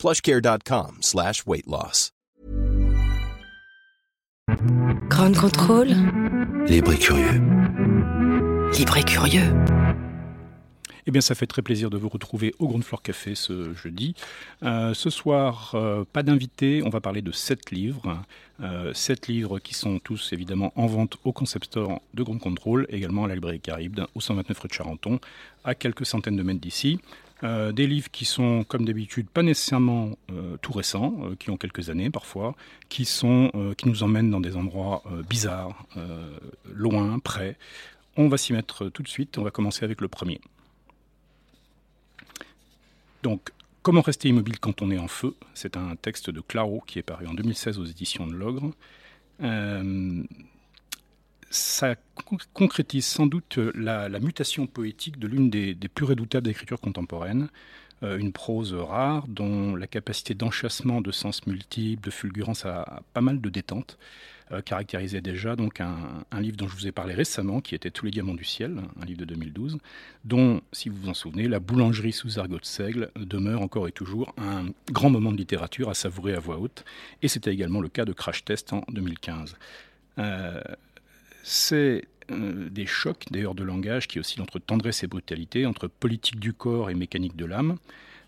plushcare.com slash weight loss. Grand contrôle. Libre et curieux. Libre et curieux. Eh bien, ça fait très plaisir de vous retrouver au Grand Floor Café ce jeudi. Euh, ce soir, euh, pas d'invité, on va parler de sept livres. Euh, sept livres qui sont tous évidemment en vente au concept store de Grand Contrôle, également à la librairie Caraïbe, au 129 rue de Charenton, à quelques centaines de mètres d'ici. Euh, des livres qui sont, comme d'habitude, pas nécessairement euh, tout récents, euh, qui ont quelques années parfois, qui, sont, qui nous emmènent dans des endroits bizarres, loin, près. On va s'y mettre tout de suite. On va commencer avec le premier. Donc, Comment rester immobile quand on est en feu? C'est un texte de Claro qui est paru en 2016 aux éditions de l'Ogre. Euh, ça con- concrétise sans doute la, la mutation poétique de l'une des, plus redoutables d'écriture contemporaine, euh, une prose rare dont la capacité d'enchâssement de sens multiples, de fulgurance a, a pas mal de détente, euh, caractérisait déjà donc un, livre dont je vous ai parlé récemment, qui était Tous les diamants du ciel, un livre de 2012, dont, si vous vous en souvenez, La boulangerie sous argot de seigle demeure encore et toujours un grand moment de littérature à savourer à voix haute, et c'était également le cas de Crash Test en 2015. Euh, c'est euh, des chocs d'ailleurs de langage qui oscillent entre tendresse et brutalité, entre politique du corps et mécanique de l'âme,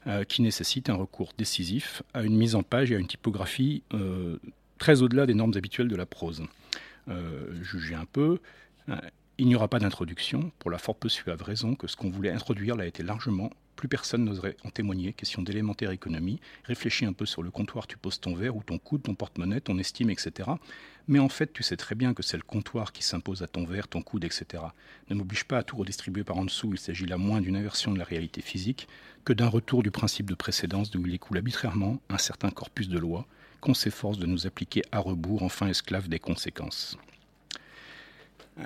euh, qui nécessitent un recours décisif à une mise en page et à une typographie euh, très au-delà des normes habituelles de la prose. Jugez un peu, il n'y aura pas d'introduction, pour la fort peu suave raison que ce qu'on voulait introduire l'a été largement. Plus personne n'oserait en témoigner. Question d'élémentaire économie. Réfléchis un peu sur le comptoir, tu poses ton verre ou ton coude, ton porte-monnaie, ton estime, etc. Mais en fait, tu sais très bien que c'est le comptoir qui s'impose à ton verre, ton coude, etc. Ne m'oblige pas à tout redistribuer par en dessous. Il s'agit là moins d'une inversion de la réalité physique que d'un retour du principe de précédence d'où il écoule arbitrairement un certain corpus de lois qu'on s'efforce de nous appliquer à rebours, enfin esclaves des conséquences. Euh,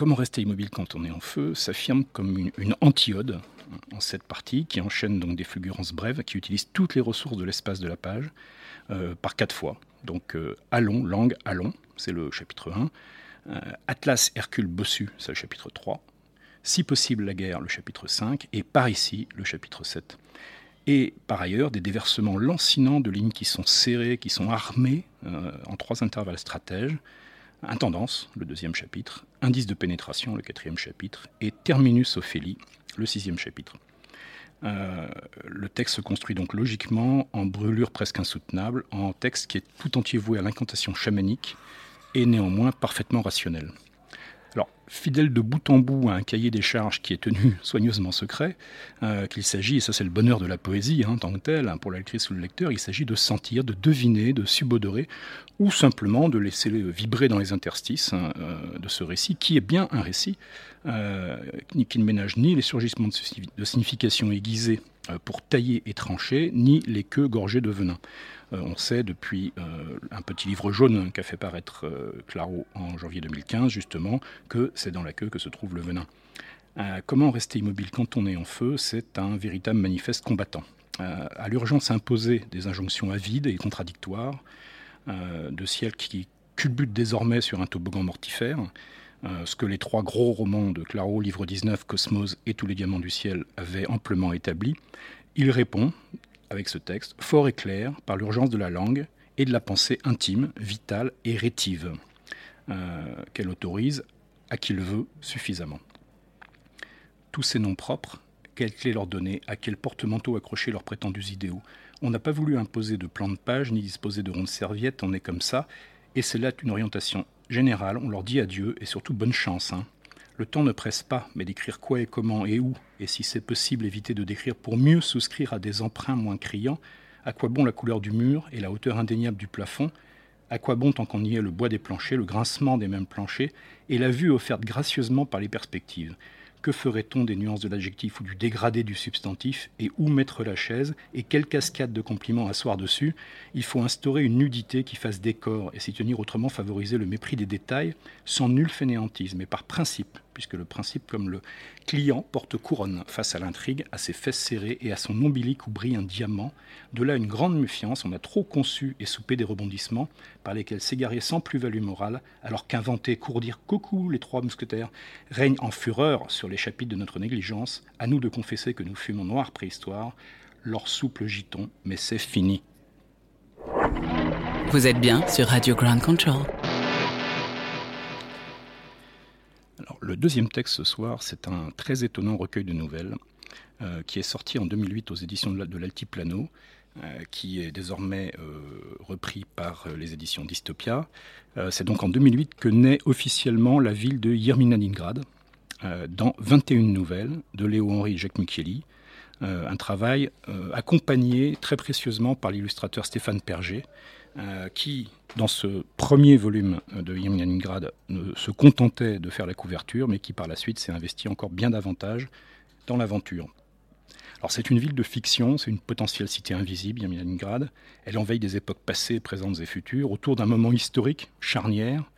Comment rester immobile quand on est en feu s'affirme comme une, antiode en cette partie qui enchaîne donc des fulgurances brèves qui utilisent toutes les ressources de l'espace de la page euh, par quatre fois. Donc euh, Allons, langue, allons, c'est le chapitre 1. Euh, Atlas, Hercule, Bossu, c'est le chapitre 3. Si possible la guerre, le chapitre 5. Et Par ici, le chapitre 7. Et par ailleurs, des déversements lancinants de lignes qui sont serrées, qui sont armées en trois intervalles stratèges. Intendance, le deuxième chapitre, Indice de pénétration, le quatrième chapitre, et Terminus Ophélie, le sixième chapitre. Euh, le texte se construit donc logiquement en brûlure presque insoutenable, en texte qui est tout entier voué à l'incantation chamanique et néanmoins parfaitement rationnel. Alors, fidèle de bout en bout à un cahier des charges qui est tenu soigneusement secret, euh, qu'il s'agit, et ça c'est le bonheur de la poésie hein, en tant que telle, hein, pour la lectrice ou le lecteur, il s'agit de sentir, de deviner, de subodorer, ou simplement de laisser vibrer dans les interstices hein, euh, de ce récit, qui est bien un récit, euh, qui ne ménage ni les surgissements de, signification aiguisée pour tailler et trancher, ni les queues gorgées de venin. Euh, on sait depuis euh, un petit livre jaune qu'a fait paraître euh, Claro en janvier 2015, justement, que c'est dans la queue que se trouve le venin. Euh, comment rester immobile quand on est en feu? C'est un véritable manifeste combattant. Euh, à l'urgence imposée des injonctions avides et contradictoires, euh, de ciel qui culbute désormais sur un toboggan mortifère, euh, ce que les trois gros romans de Claro, Livre 19, Cosmos et Tous les diamants du ciel avaient amplement établi, il répond, avec ce texte, fort et clair, par l'urgence de la langue et de la pensée intime, vitale et rétive, euh, qu'elle autorise à qui le veut suffisamment. Tous ces noms propres, quelles clés leur donner, à quel porte-manteau accrocher leurs prétendus idéaux? On n'a pas voulu imposer de plan de page ni disposer de rondes serviettes, on est comme ça, et c'est là une orientation générale, on leur dit adieu et surtout bonne chance. Hein. Le temps ne presse pas, mais d'écrire quoi et comment et où, et si c'est possible éviter de décrire pour mieux souscrire à des emprunts moins criants, à quoi bon la couleur du mur et la hauteur indéniable du plafond, à quoi bon tant qu'on y est le bois des planchers, le grincement des mêmes planchers, et la vue offerte gracieusement par les perspectives? Que ferait-on des nuances de l'adjectif ou du dégradé du substantif Et où mettre la chaise Et quelle cascade de compliments asseoir dessus? Il faut instaurer une nudité qui fasse décor et s'y tenir autrement favoriser le mépris des détails sans nul fainéantisme. Et par principe, puisque le principe comme le client porte couronne face à l'intrigue, à ses fesses serrées et à son ombilic où brille un diamant. De là une grande méfiance, on a trop conçu et soupé des rebondissements par lesquels s'égarer sans plus-value morale, alors qu'inventer, courdir coucou les trois mousquetaires règne en fureur sur les chapitres de notre négligence, à nous de confesser que nous fûmes en noire préhistoire, leur souple giton, mais c'est fini. Vous êtes bien sur Radio Ground Control. Le deuxième texte ce soir, c'est un très étonnant recueil de nouvelles euh, qui est sorti en 2008 aux éditions de l'Altiplano, euh, qui est désormais euh, repris par les éditions Dystopia. c'est donc en 2008 que naît officiellement la ville de Yerminaningrad, dans 21 nouvelles de Léo-Henri Jacques Micheli, un travail accompagné très précieusement par l'illustrateur Stéphane Perger, qui, dans ce premier volume de Yerminaningrad, se contentait de faire la couverture, mais qui par la suite s'est investi encore bien davantage dans l'aventure. Alors c'est une ville de fiction, c'est une potentielle cité invisible, Yerminaningrad. Elle enveille des époques passées, présentes et futures, autour d'un moment historique, charnière,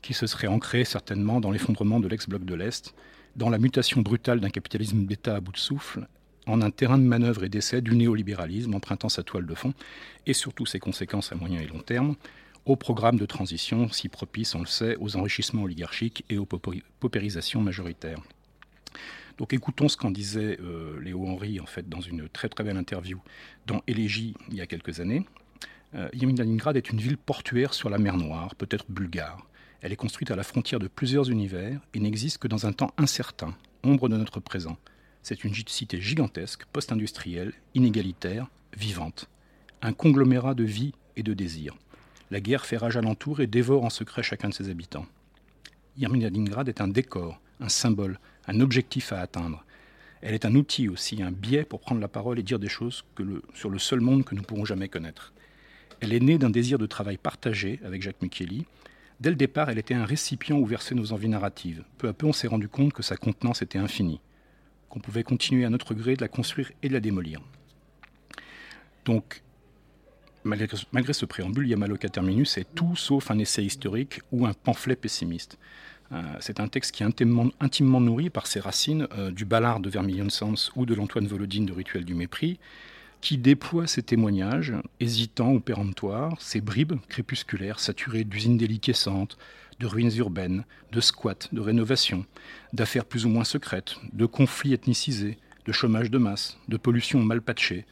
qui se serait ancré certainement dans l'effondrement de l'ex-bloc de l'Est, dans la mutation brutale d'un capitalisme d'État à bout de souffle, en un terrain de manœuvre et d'essai du néolibéralisme empruntant sa toile de fond, et surtout ses conséquences à moyen et long terme, au programme de transition si propice, on le sait, aux enrichissements oligarchiques et aux paupérisations majoritaires. Donc écoutons ce qu'en disait euh, Léo Henry en fait dans une très très belle interview dans Élégie il y a quelques années. Euh, est une ville portuaire sur la mer Noire, peut-être bulgare. Elle est construite à la frontière de plusieurs univers et n'existe que dans un temps incertain, ombre de notre présent. C'est une cité gigantesque, post-industrielle, inégalitaire, vivante. Un conglomérat de vie et de désir. La guerre fait rage alentour et dévore en secret chacun de ses habitants. Yerminalingrad est un décor, un symbole, un objectif à atteindre. Elle est un outil aussi, un biais pour prendre la parole et dire des choses sur le seul monde que nous pourrons jamais connaître. Elle est née d'un désir de travail partagé avec Jacques Micheli. Dès le départ, elle était un récipient où verser nos envies narratives. Peu à peu, on s'est rendu compte que sa contenance était infinie, qu'on pouvait continuer à notre gré de la construire et de la démolir. Donc, malgré, ce préambule, Yamaloka Terminus est tout sauf un essai historique ou un pamphlet pessimiste. Euh, c'est un texte qui est intimement, nourri par ses racines euh, du Ballard de Vermilion Sans ou de l'Antoine Volodine de Rituel du Mépris, qui déploie ses témoignages, hésitants ou péremptoires, ses bribes crépusculaires saturées d'usines déliquescentes, de ruines urbaines, de squats, de rénovations, d'affaires plus ou moins secrètes, de conflits ethnicisés, de chômage de masse, de pollution mal patchée,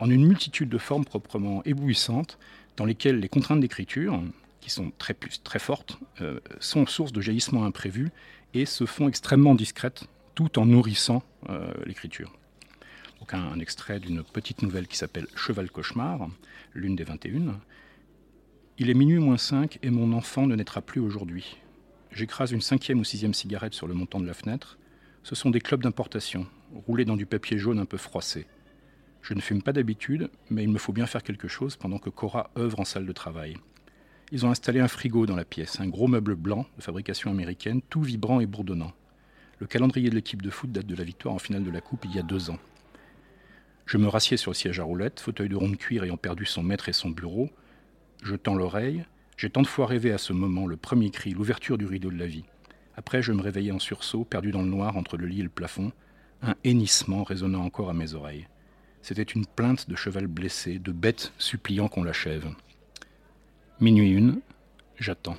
en une multitude de formes proprement éblouissantes dans lesquelles les contraintes d'écriture, qui sont très, fortes, euh, sont source de jaillissements imprévus et se font extrêmement discrètes tout en nourrissant euh, l'écriture. Donc un, extrait d'une petite nouvelle qui s'appelle Cheval Cauchemar, l'une des 21. Il est minuit moins 5 et mon enfant ne naîtra plus aujourd'hui. J'écrase une cinquième ou sixième cigarette sur le montant de la fenêtre. Ce sont des clubs d'importation, roulés dans du papier jaune un peu froissé. Je ne fume pas d'habitude, mais il me faut bien faire quelque chose pendant que Cora œuvre en salle de travail. Ils ont installé un frigo dans la pièce, un gros meuble blanc de fabrication américaine, tout vibrant et bourdonnant. Le calendrier de l'équipe de foot date de la victoire en finale de la Coupe il y a deux ans. Je me rassieds sur le siège à roulettes, fauteuil de rond de cuir ayant perdu son maître et son bureau. Je tends l'oreille. J'ai tant de fois rêvé à ce moment, le premier cri, l'ouverture du rideau de la vie. Après, je me réveillais en sursaut, perdu dans le noir entre le lit et le plafond, un hennissement résonnant encore à mes oreilles. C'était une plainte de cheval blessé, de bête suppliant qu'on l'achève. Minuit une, j'attends.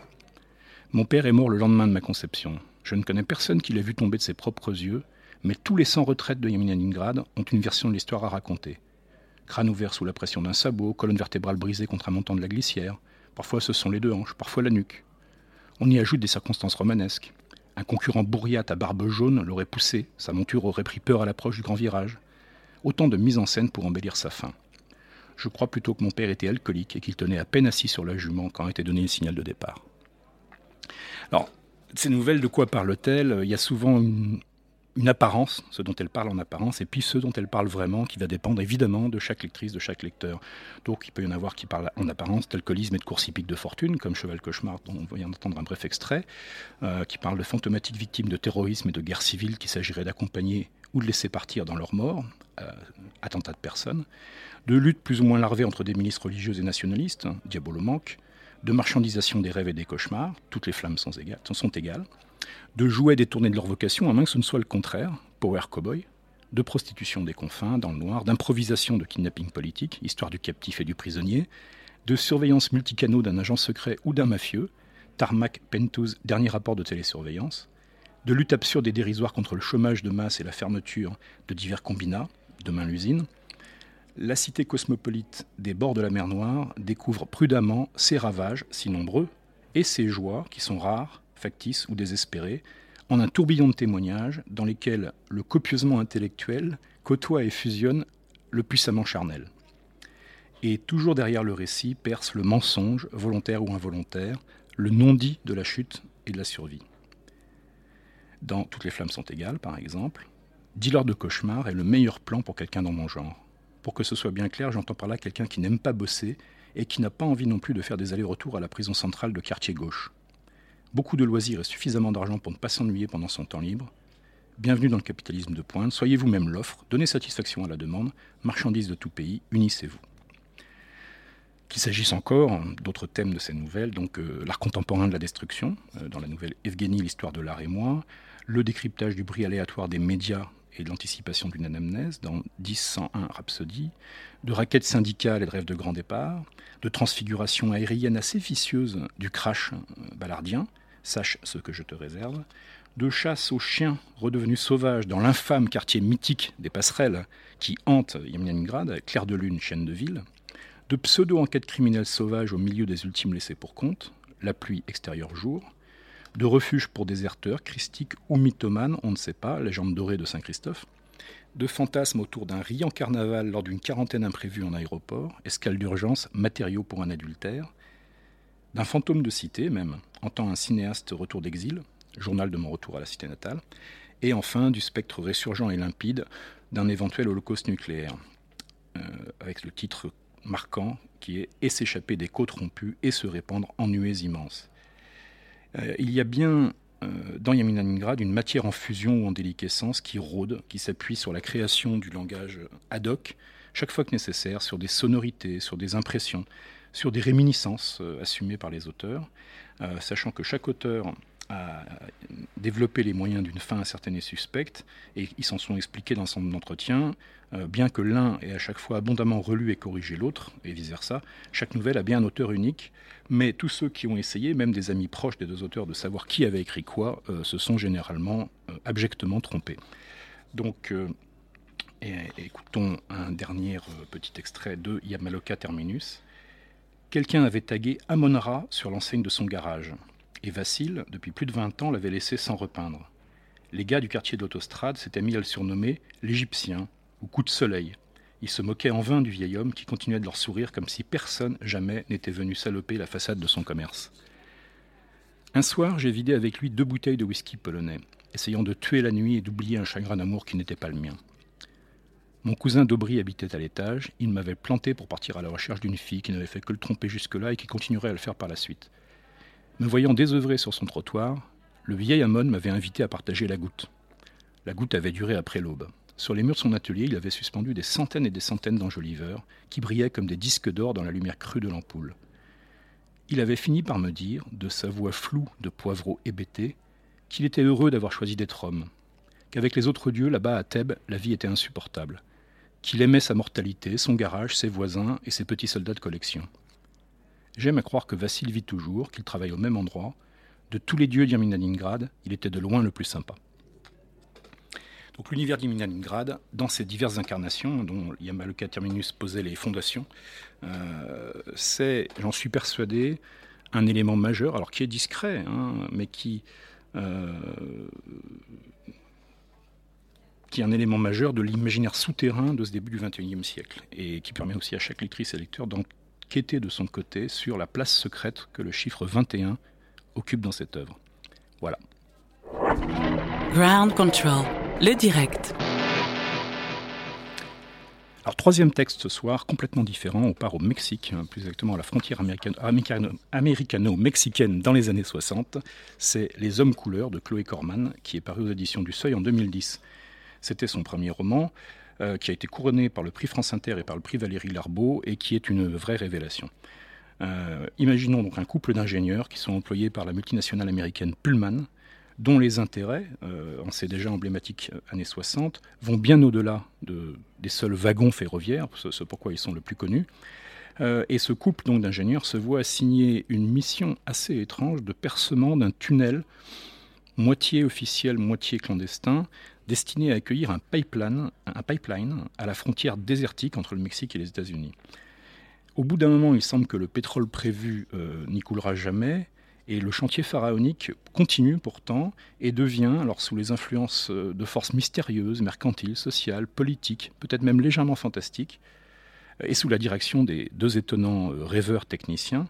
Mon père est mort le lendemain de ma conception. Je ne connais personne qui l'ait vu tomber de ses propres yeux, mais tous les 100 retraites de Yaminaningrad ont une version de l'histoire à raconter. Crâne ouvert sous la pression d'un sabot, colonne vertébrale brisée contre un montant de la glissière. Parfois ce sont les deux hanches, parfois la nuque. On y ajoute des circonstances romanesques. Un concurrent bourriate à barbe jaune l'aurait poussé, sa monture aurait pris peur à l'approche du grand virage. Autant de mise en scène pour embellir sa fin. Je crois plutôt que mon père était alcoolique et qu'il tenait à peine assis sur la jument quand était donné le signal de départ. Alors, ces nouvelles, de quoi parlent-elles? Il y a souvent une, une apparence, ce dont elle parle en apparence, et puis ce dont elle parle vraiment, qui va dépendre évidemment de chaque lectrice, de chaque lecteur. Donc il peut y en avoir qui parlent en apparence d'alcoolisme et de course hippique de fortune, comme Cheval Cauchemar, dont on vient d'entendre un bref extrait, euh, qui parlent de fantomatiques victimes de terrorisme et de guerre civile qu'il s'agirait d'accompagner ou de laisser partir dans leur mort, euh, attentats de personnes, de lutte plus ou moins larvée entre des milices religieuses et nationalistes, hein, Diabolo manque, de marchandisation des rêves et des cauchemars, toutes les flammes sont égales de jouets détournés de leur vocation, à moins que ce ne soit le contraire, Power Cowboy, de prostitution des confins, dans le noir, d'improvisation de kidnapping politique, histoire du captif et du prisonnier, de surveillance multicanaux d'un agent secret ou d'un mafieux, Tarmac Pentouz, dernier rapport de télésurveillance, de lutte absurde et dérisoire contre le chômage de masse et la fermeture de divers combinats, demain l'usine, la cité cosmopolite des bords de la mer Noire découvre prudemment ses ravages, si nombreux, et ses joies, qui sont rares, ou désespérés, en un tourbillon de témoignages dans lesquels le copieusement intellectuel côtoie et fusionne le puissamment charnel. Et toujours derrière le récit perce le mensonge, volontaire ou involontaire, le non-dit de la chute et de la survie. Dans Toutes les flammes sont égales, par exemple, Dealer de cauchemar est le meilleur plan pour quelqu'un dans mon genre. Pour que ce soit bien clair, j'entends par là quelqu'un qui n'aime pas bosser et qui n'a pas envie non plus de faire des allers-retours à la prison centrale de quartier gauche beaucoup de loisirs et suffisamment d'argent pour ne pas s'ennuyer pendant son temps libre. Bienvenue dans le capitalisme de pointe, soyez vous-même l'offre, donnez satisfaction à la demande, marchandises de tout pays, unissez-vous. Qu'il s'agisse encore d'autres thèmes de ces nouvelles, donc euh, l'art contemporain de la destruction, euh, dans la nouvelle Evgeny, l'histoire de l'art et moi, le décryptage du bruit aléatoire des médias et de l'anticipation d'une anamnèse dans 1001 Rhapsody, de raquettes syndicales et de rêves de grand départ, de transfiguration aérienne assez vicieuse du crash euh, ballardien, sache ce que je te réserve, de chasse aux chiens redevenus sauvages dans l'infâme quartier mythique des passerelles qui hante Yamyaningrad, clair de lune, chaîne de ville, de pseudo-enquêtes criminelles sauvages au milieu des ultimes laissés pour compte, la pluie extérieure jour, de refuge pour déserteurs, christiques ou mythomanes, on ne sait pas, légende dorée de Saint-Christophe, de fantasmes autour d'un riant carnaval lors d'une quarantaine imprévue en aéroport, escale d'urgence, matériaux pour un adultère, d'un fantôme de cité même, en tant un cinéaste retour d'exil, journal de mon retour à la cité natale, et enfin du spectre résurgent et limpide d'un éventuel holocauste nucléaire, euh, avec le titre marquant qui est Et s'échapper des côtes rompues et se répandre en nuées immenses. Euh, il y a bien euh, dans Yaminaningrad une matière en fusion ou en déliquescence qui rôde, qui s'appuie sur la création du langage ad hoc, chaque fois que nécessaire, sur des sonorités, sur des impressions, sur des réminiscences euh, assumées par les auteurs, sachant que chaque auteur a développé les moyens d'une fin incertaine et suspecte, et ils s'en sont expliqués dans son entretien, bien que l'un ait à chaque fois abondamment relu et corrigé l'autre, et vice-versa, chaque nouvelle a bien un auteur unique, mais tous ceux qui ont essayé, même des amis proches des deux auteurs, de savoir qui avait écrit quoi, euh, se sont généralement euh, abjectement trompés. Donc, euh, écoutons un dernier petit extrait de Yamaloka Terminus. Quelqu'un avait tagué Amon-Ra sur l'enseigne de son garage, et Vassil, depuis plus de 20 ans, l'avait laissé sans repeindre. Les gars du quartier de l'autostrade s'étaient mis à le surnommer l'Égyptien ou Coup de soleil, ils se moquaient en vain du vieil homme qui continuait de leur sourire comme si personne jamais n'était venu saloper la façade de son commerce. Un soir, j'ai vidé avec lui deux bouteilles de whisky polonais, essayant de tuer la nuit et d'oublier un chagrin d'amour qui n'était pas le mien. Mon cousin d'Aubry habitait à l'étage, il m'avait planté pour partir à la recherche d'une fille qui n'avait fait que le tromper jusque-là et qui continuerait à le faire par la suite. Me voyant désœuvré sur son trottoir, le vieil Amon m'avait invité à partager la goutte. La goutte avait duré après l'aube. Sur les murs de son atelier, il avait suspendu des centaines et des centaines d'enjoliveurs qui brillaient comme des disques d'or dans la lumière crue de l'ampoule. Il avait fini par me dire, de sa voix floue de poivreau hébété, qu'il était heureux d'avoir choisi d'être homme, qu'avec les autres dieux là-bas à Thèbes, la vie était insupportable, qu'il aimait sa mortalité, son garage, ses voisins et ses petits soldats de collection. J'aime à croire que Vassil vit toujours, qu'il travaille au même endroit. De tous les dieux d'Irminaningrad, il était de loin le plus sympa. Donc l'univers d'Iminalingrad, dans ses diverses incarnations, dont Yamaloka Terminus posait les fondations, euh, c'est, j'en suis persuadé, un élément majeur, alors qui est discret, hein, mais qui, euh, qui est un élément majeur de l'imaginaire souterrain de ce début du XXIe siècle, et qui permet aussi à chaque lectrice et lecteur d'enquêter de son côté sur la place secrète que le chiffre 21 occupe dans cette œuvre. Voilà. Ground Control. Le direct. Alors, troisième texte ce soir, complètement différent. On part au Mexique, hein, plus exactement à la frontière américano-mexicaine dans les années 60. C'est Les Hommes couleurs de Chloé Corman, qui est paru aux éditions du Seuil en 2010. C'était son premier roman, euh, qui a été couronné par le prix France Inter et par le prix Valérie Larbeau, et qui est une vraie révélation. Euh, imaginons donc un couple d'ingénieurs qui sont employés par la multinationale américaine Pullman, dont les intérêts, euh, on sait déjà emblématique années 60, vont bien au-delà de, des seuls wagons ferroviaires, c'est pourquoi ils sont le plus connus. Et ce couple donc d'ingénieurs se voit assigner une mission assez étrange de percement d'un tunnel moitié officiel, moitié clandestin, destiné à accueillir un pipeline, à la frontière désertique entre le Mexique et les États-Unis. Au bout d'un moment, il semble que le pétrole prévu n'y coulera jamais, et le chantier pharaonique continue pourtant et devient, alors sous les influences euh, de forces mystérieuses, mercantiles, sociales, politiques, peut-être même légèrement fantastiques, et sous la direction des deux étonnants euh, rêveurs techniciens,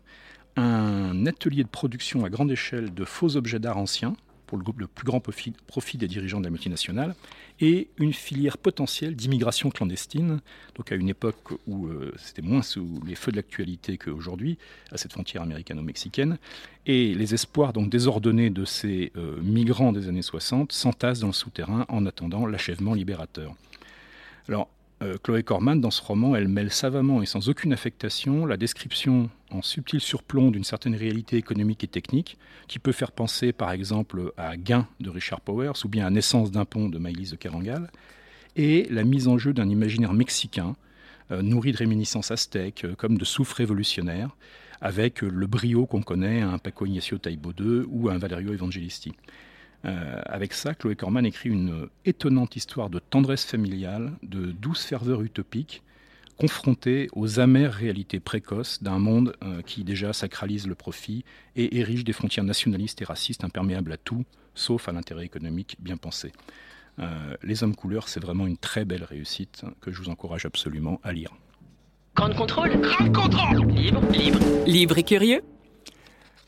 un atelier de production à grande échelle de faux objets d'art anciens, pour le, le plus grand profit, profit, des dirigeants de la multinationale, et une filière potentielle d'immigration clandestine, donc à une époque où euh, c'était moins sous les feux de l'actualité qu'aujourd'hui, à cette frontière américano-mexicaine, et les espoirs donc désordonnés de ces euh, migrants des années 60 s'entassent dans le souterrain en attendant l'achèvement libérateur. Alors, euh, Chloé Corman, dans ce roman, elle mêle savamment et sans aucune affectation la description en subtil surplomb d'une certaine réalité économique et technique, qui peut faire penser par exemple à Gain de Richard Powers ou bien à Naissance d'un pont de Maïlis de Kerangal, et la mise en jeu d'un imaginaire mexicain, euh, nourri de réminiscences aztèques, euh, comme de souffles révolutionnaires, avec le brio qu'on connaît à un Paco Ignacio Taibo II ou à un Valerio Evangelisti. Euh, avec ça, Chloé Corman écrit une étonnante histoire de tendresse familiale, de douce ferveur utopique, confrontée aux amères réalités précoces d'un monde euh, qui déjà sacralise le profit et érige des frontières nationalistes et racistes imperméables à tout, sauf à l'intérêt économique bien pensé. Euh, Les Hommes couleurs, c'est vraiment une très belle réussite que je vous encourage absolument à lire. Grande contrôle Grande contrôle Libre, libre. Libre et curieux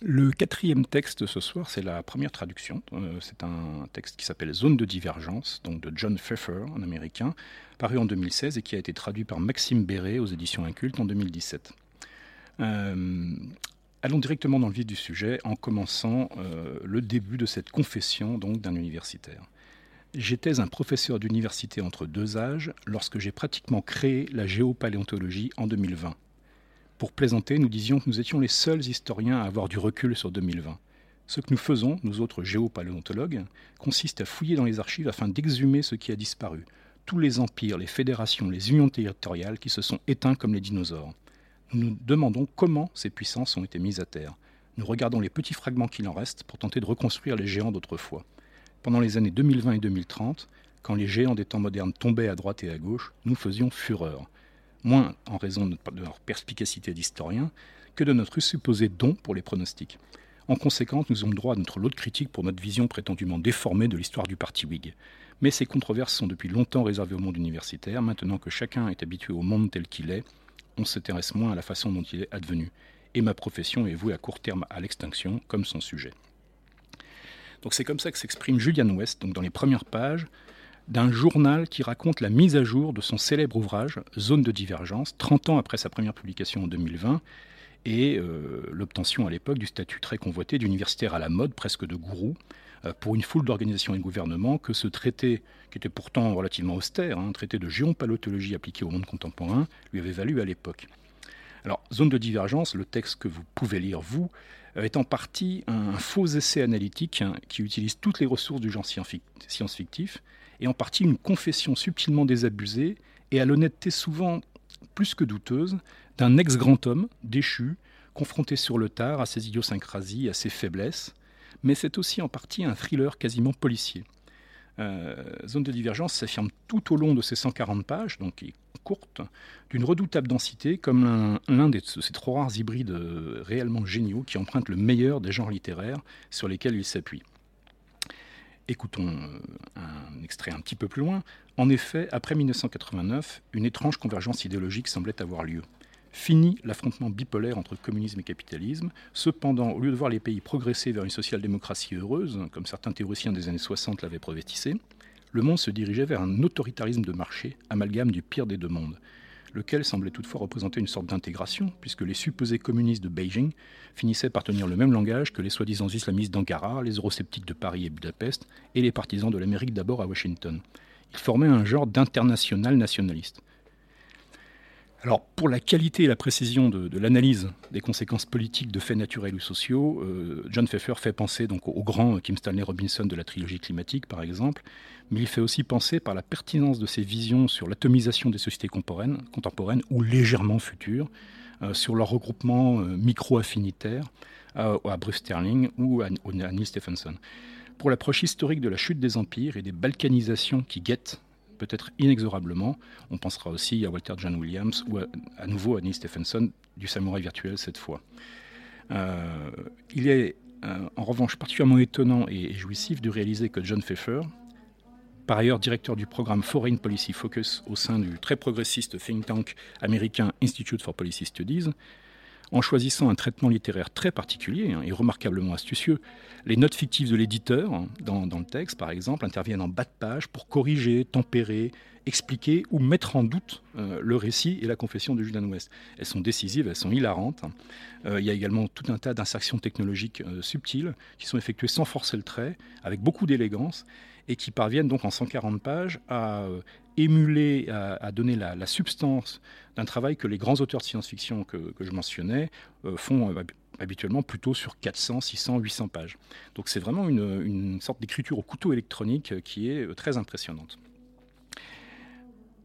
le quatrième texte ce soir, c'est la première traduction. Euh, c'est un texte qui s'appelle Zone de divergence, donc de John Pfeffer, en américain, paru en 2016 et qui a été traduit par Maxime Béret aux éditions Incultes en 2017. Euh, allons directement dans le vif du sujet en commençant euh, le début de cette confession donc d'un universitaire. J'étais un professeur d'université entre deux âges lorsque j'ai pratiquement créé la géopaléontologie en 2020. Pour plaisanter, nous disions que nous étions les seuls historiens à avoir du recul sur 2020. Ce que nous faisons, nous autres géopaléontologues, consiste à fouiller dans les archives afin d'exhumer ce qui a disparu, tous les empires, les fédérations, les unions territoriales qui se sont éteints comme les dinosaures. Nous nous demandons comment ces puissances ont été mises à terre. Nous regardons les petits fragments qu'il en reste pour tenter de reconstruire les géants d'autrefois. Pendant les années 2020 et 2030, quand les géants des temps modernes tombaient à droite et à gauche, nous faisions fureur moins en raison de leur perspicacité d'historien que de notre supposé don pour les pronostics. En conséquence, nous avons droit à notre lot de critiques pour notre vision prétendument déformée de l'histoire du parti Whig. Mais ces controverses sont depuis longtemps réservées au monde universitaire. Maintenant que chacun est habitué au monde tel qu'il est, on s'intéresse moins à la façon dont il est advenu. Et ma profession est vouée à court terme à l'extinction, comme son sujet. Donc c'est comme ça que s'exprime Julian West, dans les premières pages, d'un journal qui raconte la mise à jour de son célèbre ouvrage Zone de divergence, 30 ans après sa première publication en 2020, et euh, l'obtention à l'époque du statut très convoité d'universitaire à la mode, presque de gourou, euh, pour une foule d'organisations et de gouvernements que ce traité, qui était pourtant relativement austère, un hein, traité de géopalotologie appliqué au monde contemporain, lui avait valu à l'époque. Alors, Zone de divergence, le texte que vous pouvez lire, vous, euh, est en partie un, faux essai analytique hein, qui utilise toutes les ressources du genre science-fictif, et en partie une confession subtilement désabusée et à l'honnêteté souvent plus que douteuse d'un ex-grand homme déchu, confronté sur le tard à ses idiosyncrasies, à ses faiblesses, mais c'est aussi en partie un thriller quasiment policier. Euh, Zone de divergence s'affirme tout au long de ces 140 pages, donc qui est courte, d'une redoutable densité, comme l'un de ces trop rares hybrides euh, réellement géniaux qui empruntent le meilleur des genres littéraires sur lesquels il s'appuie. Écoutons euh, un extrait un petit peu plus loin. En effet, après 1989, une étrange convergence idéologique semblait avoir lieu. Fini l'affrontement bipolaire entre communisme et capitalisme. Cependant, au lieu de voir les pays progresser vers une social-démocratie heureuse, comme certains théoriciens des années 60 l'avaient prophétisé, le monde se dirigeait vers un autoritarisme de marché, amalgame du pire des deux mondes, lequel semblait toutefois représenter une sorte d'intégration, puisque les supposés communistes de Beijing finissaient par tenir le même langage que les soi-disant islamistes d'Ankara, les eurosceptiques de Paris et Budapest, et les partisans de l'Amérique d'abord à Washington. Ils formaient un genre d'international nationaliste. Alors, pour la qualité et la précision de, l'analyse des conséquences politiques de faits naturels ou sociaux, euh, John Pfeffer fait penser donc au, grand Kim Stanley Robinson de la trilogie climatique, par exemple, mais il fait aussi penser par la pertinence de ses visions sur l'atomisation des sociétés contemporaines, ou légèrement futures, euh, sur leur regroupement euh, micro-affinitaire à Bruce Sterling ou à, à Neil Stephenson. Pour l'approche historique de la chute des empires et des balkanisations qui guettent peut-être inexorablement. On pensera aussi à Walter John Williams ou à, nouveau à Neil Stephenson du samouraï virtuel cette fois. Euh, il est euh, en revanche particulièrement étonnant et, jouissif de réaliser que John Pfeffer, par ailleurs directeur du programme Foreign Policy Focus au sein du très progressiste think tank américain Institute for Policy Studies, en choisissant un traitement littéraire très particulier hein, et remarquablement astucieux. Les notes fictives de l'éditeur, hein, dans, le texte par exemple, interviennent en bas de page pour corriger, tempérer, expliquer ou mettre en doute euh, le récit et la confession de Julian West. Elles sont décisives, elles sont hilarantes. Hein. Euh, il y a également tout un tas d'insertions technologiques euh, subtiles qui sont effectuées sans forcer le trait, avec beaucoup d'élégance et qui parviennent donc en 140 pages à émuler, à, donner la, substance d'un travail que les grands auteurs de science-fiction que, je mentionnais euh, font euh, habituellement plutôt sur 400, 600, 800 pages. Donc c'est vraiment une, sorte d'écriture au couteau électronique qui est euh, très impressionnante.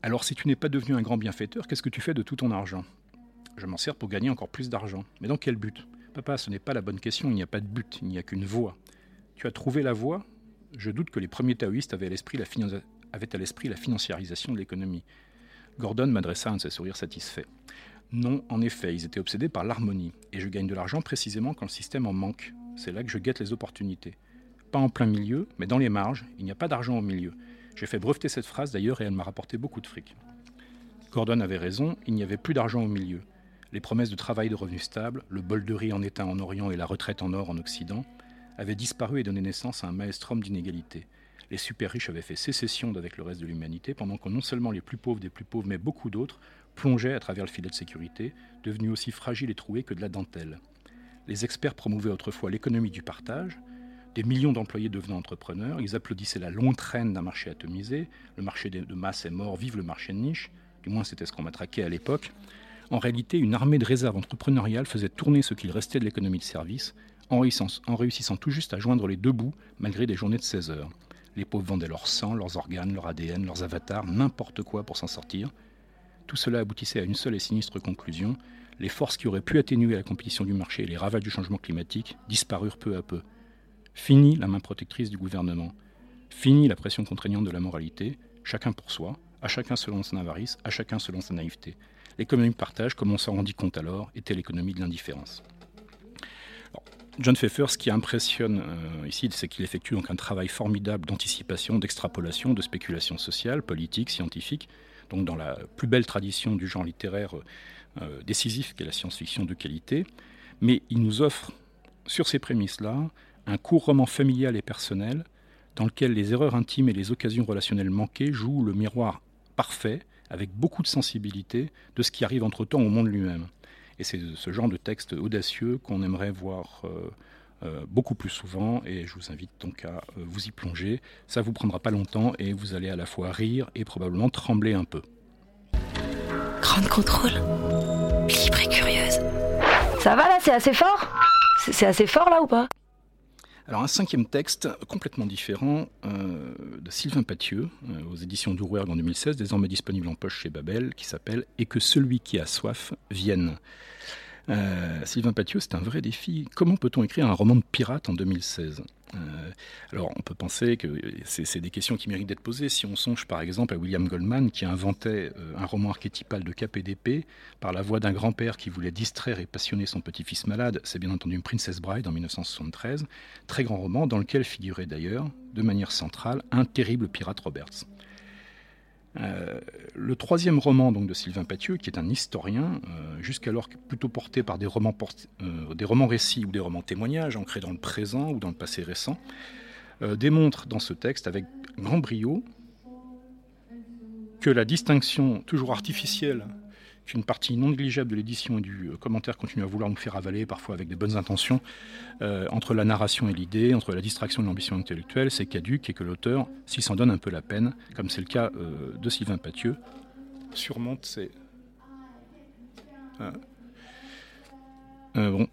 Alors si tu n'es pas devenu un grand bienfaiteur, qu'est-ce que tu fais de tout ton argent? Je m'en sers pour gagner encore plus d'argent. Mais dans quel but? Papa, ce n'est pas la bonne question, il n'y a pas de but, il n'y a qu'une voie. Tu as trouvé la voie? Je doute que les premiers taoïstes avaient à l'esprit la, avait à l'esprit la financiarisation de l'économie. Gordon m'adressa un de ses sourires satisfaits. Non, en effet, ils étaient obsédés par l'harmonie, et je gagne de l'argent précisément quand le système en manque. C'est là que je guette les opportunités. Pas en plein milieu, mais dans les marges, il n'y a pas d'argent au milieu. J'ai fait breveter cette phrase d'ailleurs et elle m'a rapporté beaucoup de fric. Gordon avait raison, il n'y avait plus d'argent au milieu. Les promesses de travail de revenus stables, le bol de riz en étain en Orient et la retraite en or en Occident, avaient disparu et donné naissance à un maelstrom d'inégalités les super riches avaient fait sécession d'avec le reste de l'humanité, pendant que non seulement les plus pauvres des plus pauvres, mais beaucoup d'autres plongeaient à travers le filet de sécurité, devenus aussi fragiles et troués que de la dentelle. Les experts promouvaient autrefois l'économie du partage, des millions d'employés devenant entrepreneurs, ils applaudissaient la longue traîne d'un marché atomisé, le marché de masse est mort, vive le marché de niche, du moins c'était ce qu'on matraquait à l'époque. En réalité, une armée de réserve entrepreneuriale faisait tourner ce qu'il restait de l'économie de service, en réussissant, en réussissant tout juste à joindre les deux bouts malgré des journées de 16 heures. Les pauvres vendaient leur sang, leurs organes, leur ADN, leurs avatars, n'importe quoi pour s'en sortir. Tout cela aboutissait à une seule et sinistre conclusion. Les forces qui auraient pu atténuer la compétition du marché et les ravages du changement climatique disparurent peu à peu. Fini la main protectrice du gouvernement. Fini la pression contraignante de la moralité. Chacun pour soi, à chacun selon son avarice, à chacun selon sa naïveté. L'économie partage, comme on s'en rendit compte alors, était l'économie de l'indifférence. John Pfeffer, ce qui impressionne euh, ici, c'est qu'il effectue donc un travail formidable d'anticipation, d'extrapolation, de spéculation sociale, politique, scientifique, donc dans la plus belle tradition du genre littéraire euh, décisif qu'est la science-fiction de qualité. Mais il nous offre, sur ces prémices-là, un court roman familial et personnel dans lequel les erreurs intimes et les occasions relationnelles manquées jouent le miroir parfait, avec beaucoup de sensibilité, de ce qui arrive entre-temps au monde lui-même. Et c'est ce genre de texte audacieux qu'on aimerait voir euh, euh, beaucoup plus souvent. Et je vous invite donc à euh, vous y plonger. Ça vous prendra pas longtemps et vous allez à la fois rire et probablement trembler un peu. Grande contrôle. Libre et curieuse. Ça va là, c'est assez fort? C'est assez fort là ou pas? Alors un cinquième texte complètement différent euh, de Sylvain Pathieu euh, aux éditions d'Ourwerg en 2016, désormais disponible en poche chez Babel, qui s'appelle Et que celui qui a soif vienne. Euh, Sylvain Pathieu, c'est un vrai défi. Comment peut-on écrire un roman de pirate en 2016 euh, alors, on peut penser que c'est des questions qui méritent d'être posées. Si on songe par exemple à William Goldman, qui inventait euh, un roman archétypal de d'épée par la voix d'un grand-père qui voulait distraire et passionner son petit-fils malade, c'est bien entendu Princess Bride en 1973, très grand roman dans lequel figurait d'ailleurs, de manière centrale, un terrible pirate Roberts. Euh, le troisième roman donc, de Sylvain Pathieu, qui est un historien, euh, jusqu'alors plutôt porté par des romans, euh, des romans récits ou des romans témoignages, ancrés dans le présent ou dans le passé récent, démontre dans ce texte avec grand brio que la distinction toujours artificielle qu'une partie non négligeable de l'édition et du euh, commentaire continue à vouloir nous faire avaler, parfois avec des bonnes intentions, euh, entre la narration et l'idée, entre la distraction et l'ambition intellectuelle, c'est caduque et que l'auteur, s'il s'en donne un peu la peine, comme c'est le cas euh, de Sylvain Pathieu, surmonte ses... bon,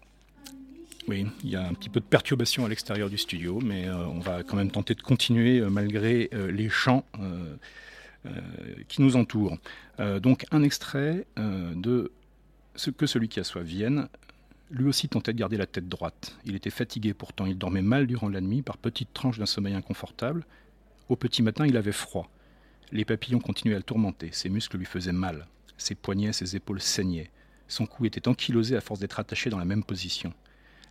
oui, il y a un petit peu de perturbation à l'extérieur du studio, mais on va quand même tenter de continuer malgré les chants qui nous entourent. Euh, donc un extrait euh, de ce que celui qui a soif vienne. Lui aussi tentait de garder la tête droite. Il était fatigué pourtant, il dormait mal durant la nuit par petites tranches d'un sommeil inconfortable. Au petit matin, il avait froid. Les papillons continuaient à le tourmenter, ses muscles lui faisaient mal, ses poignets, ses épaules saignaient. Son cou était ankylosé à force d'être attaché dans la même position.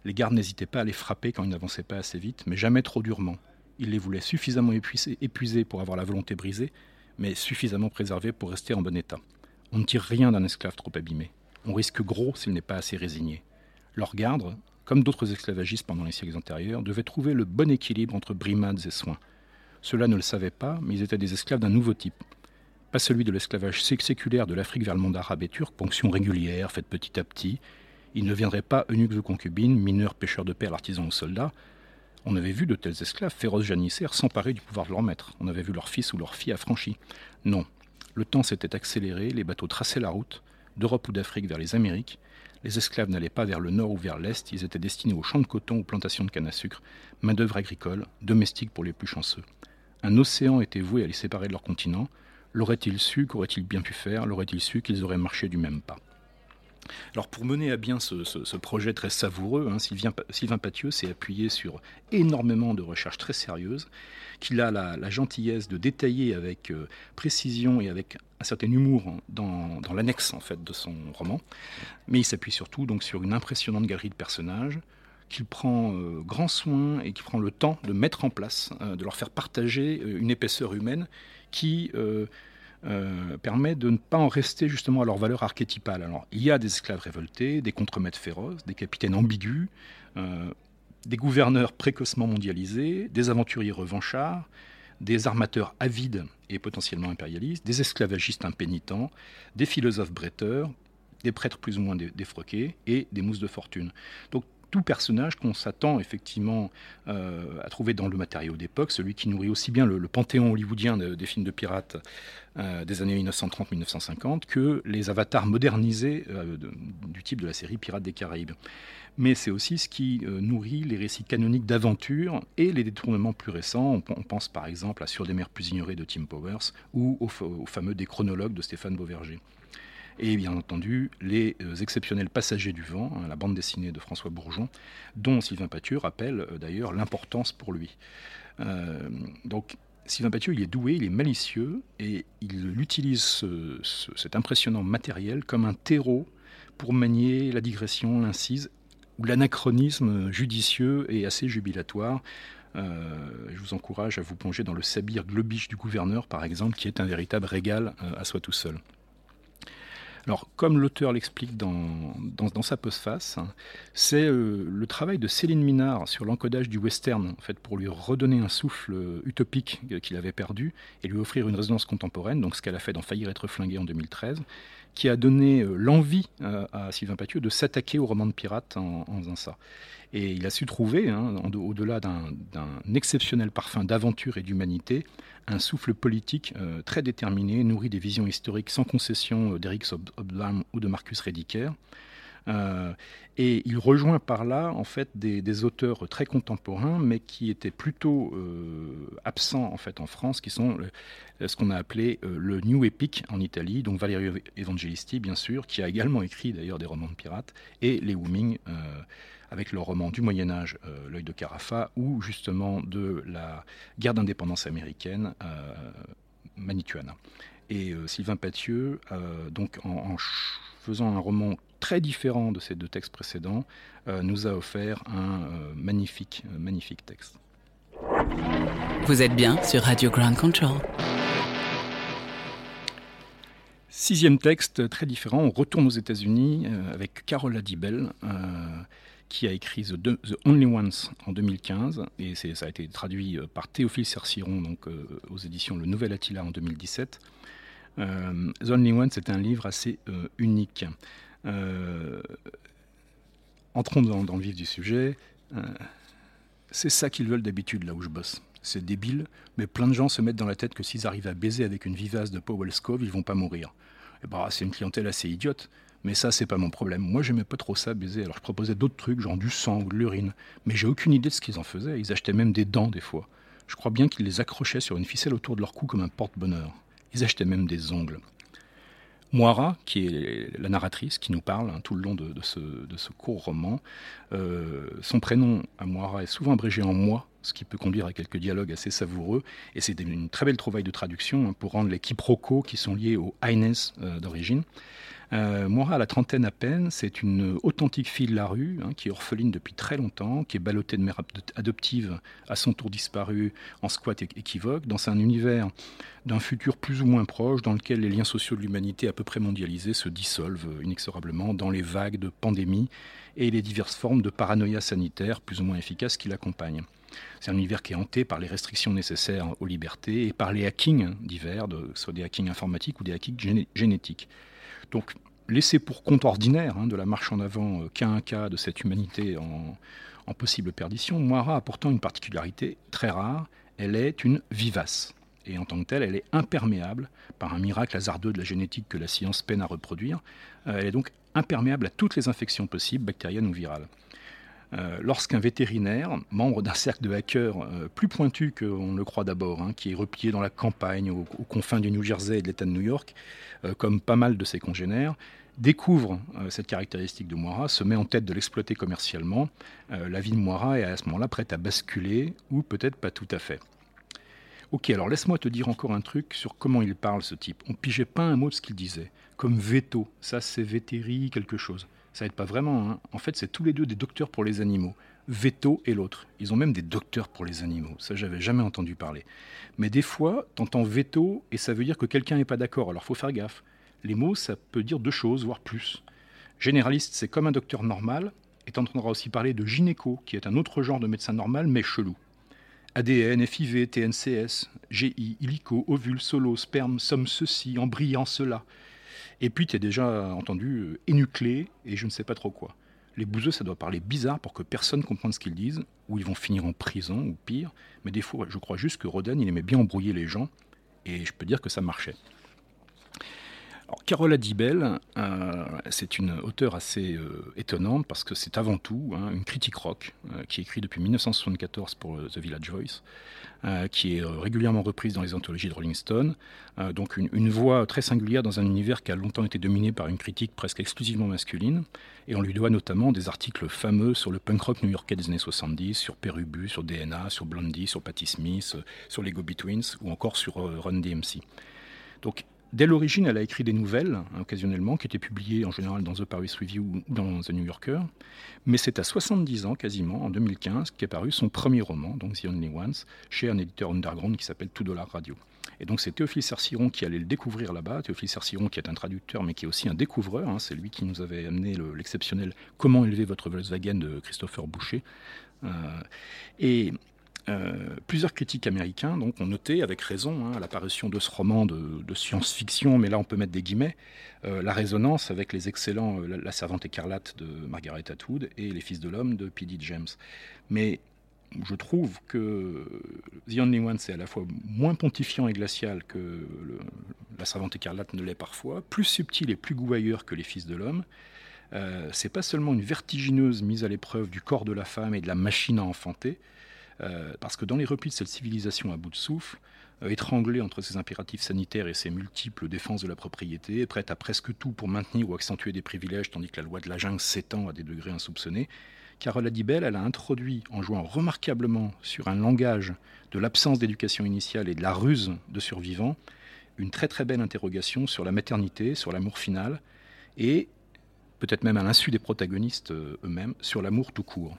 Les gardes n'hésitaient pas à les frapper quand ils n'avançaient pas assez vite, mais jamais trop durement. Ils les voulaient suffisamment épuisés pour avoir la volonté brisée, mais suffisamment préservé pour rester en bon état. On ne tire rien d'un esclave trop abîmé. On risque gros s'il n'est pas assez résigné. Leurs gardes, comme d'autres esclavagistes pendant les siècles antérieurs, devaient trouver le bon équilibre entre brimades et soins. Ceux-là ne le savaient pas, mais ils étaient des esclaves d'un nouveau type. Pas celui de l'esclavage séculaire de l'Afrique vers le monde arabe et turc, ponction régulière, faite petit à petit. Ils ne viendraient pas eunuques ou concubines, mineurs, pêcheurs de perles, artisans ou soldats. On avait vu de tels esclaves féroces janissaires s'emparer du pouvoir de leur maître. On avait vu leur fils ou leur fille affranchis. Non. Le temps s'était accéléré, les bateaux traçaient la route, d'Europe ou d'Afrique vers les Amériques. Les esclaves n'allaient pas vers le nord ou vers l'est, ils étaient destinés aux champs de coton, aux plantations de canne à sucre, main-d'œuvre agricole, domestique pour les plus chanceux. Un océan était voué à les séparer de leur continent. L'aurait-il su, qu'aurait-il bien pu faire? L'aurait-il su qu'ils auraient marché du même pas? Alors pour mener à bien ce, projet très savoureux, hein, Sylvain, Sylvain Pathieu s'est appuyé sur énormément de recherches très sérieuses, qu'il a la, gentillesse de détailler avec euh, précision et avec un certain humour dans, l'annexe en fait de son roman. Mais il s'appuie surtout donc sur une impressionnante galerie de personnages qu'il prend euh, grand soin et qui prend le temps de mettre en place, euh, de leur faire partager une épaisseur humaine qui euh, permet de ne pas en rester justement à leur valeur archétypale. Alors, il y a des esclaves révoltés, des contremaîtres féroces, des capitaines ambigus, euh, des gouverneurs précocement mondialisés, des aventuriers revanchards, des armateurs avides et potentiellement impérialistes, des esclavagistes impénitents, des philosophes bretteurs, des prêtres plus ou moins défroqués et des mousses de fortune. Donc tout personnage qu'on s'attend effectivement euh, à trouver dans le matériau d'époque, celui qui nourrit aussi bien le, panthéon hollywoodien des films de pirates euh, des années 1930-1950 que les avatars modernisés euh, du type de la série Pirates des Caraïbes. Mais c'est aussi ce qui nourrit les récits canoniques d'aventure et les détournements plus récents. On, pense par exemple à Sur des mers plus ignorées de Tim Powers ou au, au fameux Des chronologues de Stéphane Beauverger et bien entendu les euh, exceptionnels passagers du vent, hein, la bande dessinée de François Bourgeon, dont Sylvain Pathieu rappelle euh, d'ailleurs l'importance pour lui. Euh, donc Sylvain Pathieu, il est doué, il est malicieux et il utilise cet impressionnant matériel comme un terreau pour manier la digression, l'incise ou l'anachronisme judicieux et assez jubilatoire. je vous encourage à vous plonger dans le sabir globiche du gouverneur, par exemple, qui est un véritable régal à soi tout seul. Alors, comme l'auteur l'explique dans, dans, sa postface, c'est euh, le travail de Céline Minard sur l'encodage du western, en fait, pour lui redonner un souffle euh, utopique qu'il avait perdu et lui offrir une résonance contemporaine, donc ce qu'elle a fait dans Faillir être flingué en 2013, qui a donné euh, l'envie à Sylvain Pathieu de s'attaquer au roman de pirate en, en faisant ça. Et il a su trouver, hein, au-delà d'un exceptionnel parfum d'aventure et d'humanité, un souffle politique euh, très déterminé, nourri des visions historiques sans concession euh, d'Eric Obdam ou de Marcus Rediker. Euh, et il rejoint par là en fait des, auteurs très contemporains, mais qui étaient plutôt absents en fait en France, qui sont ce qu'on a appelé le New Epic en Italie, donc Valerio Evangelisti bien sûr, qui a également écrit d'ailleurs des romans de pirates, et les Wuming avec le roman du Moyen Âge, euh, L'œil de Carafa, ou justement de la guerre d'indépendance américaine, euh, Manituana. Et euh, Sylvain Pathieu, donc en, faisant un roman très différent de ces deux textes précédents, nous a offert un magnifique, magnifique texte. Vous êtes bien sur Radio Ground Control. Sixième texte, très différent. On retourne aux États-Unis avec Carola Dibel, qui a écrit The, Only Ones en 2015, et ça a été traduit euh, par Théophile Cerciron donc, euh, aux éditions Le Nouvel Attila en 2017. Euh, The Only Ones c'est un livre assez unique. entrons dans, le vif du sujet. c'est ça qu'ils veulent d'habitude là où je bosse. C'est débile, mais plein de gens se mettent dans la tête que s'ils arrivent à baiser avec une vivace de Powell Scove, ils vont pas mourir. Et bah, c'est une clientèle assez idiote. Mais ça, c'est pas mon problème. Moi, j'aimais pas trop ça, baiser. Alors, je proposais d'autres trucs, genre du sang ou de l'urine. Mais j'ai aucune idée de ce qu'ils en faisaient. Ils achetaient même des dents, des fois. Je crois bien qu'ils les accrochaient sur une ficelle autour de leur cou comme un porte-bonheur. Ils achetaient même des ongles. Moira, qui est la narratrice qui nous parle hein, tout le long de, ce, court roman, euh, son prénom à Moira est souvent abrégé en moi, ce qui peut conduire à quelques dialogues assez savoureux. Et c'est une très belle trouvaille de traduction hein, pour rendre les quiproquos qui sont liés au Highness euh, d'origine. Euh, Moira, à la trentaine à peine, c'est une authentique fille de la rue, hein, qui est orpheline depuis très longtemps, qui est ballottée de mère adoptive, à son tour disparue, en squat équivoque, dans un univers d'un futur plus ou moins proche, dans lequel les liens sociaux de l'humanité à peu près mondialisés se dissolvent inexorablement dans les vagues de pandémie et les diverses formes de paranoïa sanitaire plus ou moins efficaces qui l'accompagnent. C'est un univers qui est hanté par les restrictions nécessaires aux libertés et par les hackings divers, soit des hackings informatiques ou des hackings génétiques. Donc, laissé pour compte ordinaire hein, de la marche en avant euh, qu'un cas de cette humanité en, possible perdition, Moira a pourtant une particularité très rare, elle est une vivace. Et en tant que telle, elle est imperméable, par un miracle hasardeux de la génétique que la science peine à reproduire, euh, elle est donc imperméable à toutes les infections possibles, bactériennes ou virales. Euh, lorsqu'un vétérinaire, membre d'un cercle de hackers plus pointu qu'on le croit d'abord, hein, qui est replié dans la campagne, aux, confins du New Jersey et de l'État de New York, comme pas mal de ses congénères, découvre euh, cette caractéristique de Moira, se met en tête de l'exploiter commercialement, euh, la vie de Moira est à ce moment-là prête à basculer, ou peut-être pas tout à fait. Ok, alors laisse-moi te dire encore un truc sur comment il parle ce type. On pigeait pas un mot de ce qu'il disait, comme veto, ça c'est vétérie quelque chose. Ça aide pas vraiment, hein. en fait c'est tous les deux des docteurs pour les animaux. Veto et l'autre. Ils ont même des docteurs pour les animaux. Ça, j'avais jamais entendu parler. Mais des fois, t'entends veto et ça veut dire que quelqu'un n'est pas d'accord. Alors faut faire gaffe. Les mots, ça peut dire deux choses, voire plus. Généraliste, c'est comme un docteur normal, et tu entendras aussi parler de gynéco, qui est un autre genre de médecin normal, mais chelou. ADN, FIV, TNCS, GI, illico, ovule, solo, sperme, somme ceci, embryon cela. Et puis tu as déjà entendu euh, énuclé et je ne sais pas trop quoi. Les bouseux, ça doit parler bizarre pour que personne comprenne ce qu'ils disent, ou ils vont finir en prison, ou pire. Mais des fois, je crois juste que Roden, il aimait bien embrouiller les gens, et je peux dire que ça marchait. Alors, Carola Dibel, euh, c'est une auteure assez euh, étonnante parce que c'est avant tout hein, une critique rock euh, qui écrit depuis 1974 pour The Village Voice, qui est régulièrement reprise dans les anthologies de Rolling Stone. donc une, voix très singulière dans un univers qui a longtemps été dominé par une critique presque exclusivement masculine. Et on lui doit notamment des articles fameux sur le punk rock new-yorkais des années 70, sur Perubu, sur DNA, sur Blondie, sur Patti Smith, sur les Gobi Twins ou encore sur Run DMC. Donc Dès l'origine, elle a écrit des nouvelles, hein, occasionnellement, qui étaient publiées en général dans The Paris Review ou dans The New Yorker. Mais c'est à 70 ans, quasiment, en 2015, qu'est paru son premier roman, donc The Only Ones, chez un éditeur underground qui s'appelle Tout Dollar Radio. Et donc c'est Théophile Cerciron qui allait le découvrir là-bas. Théophile Cerciron qui est un traducteur mais qui est aussi un découvreur. Hein. c'est lui qui nous avait amené l'exceptionnel Comment élever votre Volkswagen de Christopher Boucher. Euh, euh, plusieurs critiques américains ont noté, avec raison, hein, l'apparition de ce roman de, science-fiction, mais là on peut mettre des guillemets, euh, la résonance avec les excellents euh, la, servante écarlate de Margaret Atwood et Les Fils de l'Homme de P.D. James. Mais je trouve que The Only One, c'est à la fois moins pontifiant et glacial que La Servante écarlate ne l'est parfois, plus subtil et plus gouailleur que Les Fils de l'Homme. c'est pas seulement une vertigineuse mise à l'épreuve du corps de la femme et de la machine à enfanter, euh, parce que dans les replis de cette civilisation à bout de souffle, euh, étranglée entre ses impératifs sanitaires et ses multiples défenses de la propriété, prête à presque tout pour maintenir ou accentuer des privilèges tandis que la loi de la jungle s'étend à des degrés insoupçonnés, Carole Adibel, elle a introduit, en jouant remarquablement sur un langage de l'absence d'éducation initiale et de la ruse de survivants, une très très belle interrogation sur la maternité, sur l'amour final, et peut-être même à l'insu des protagonistes euh, eux-mêmes, sur l'amour tout court.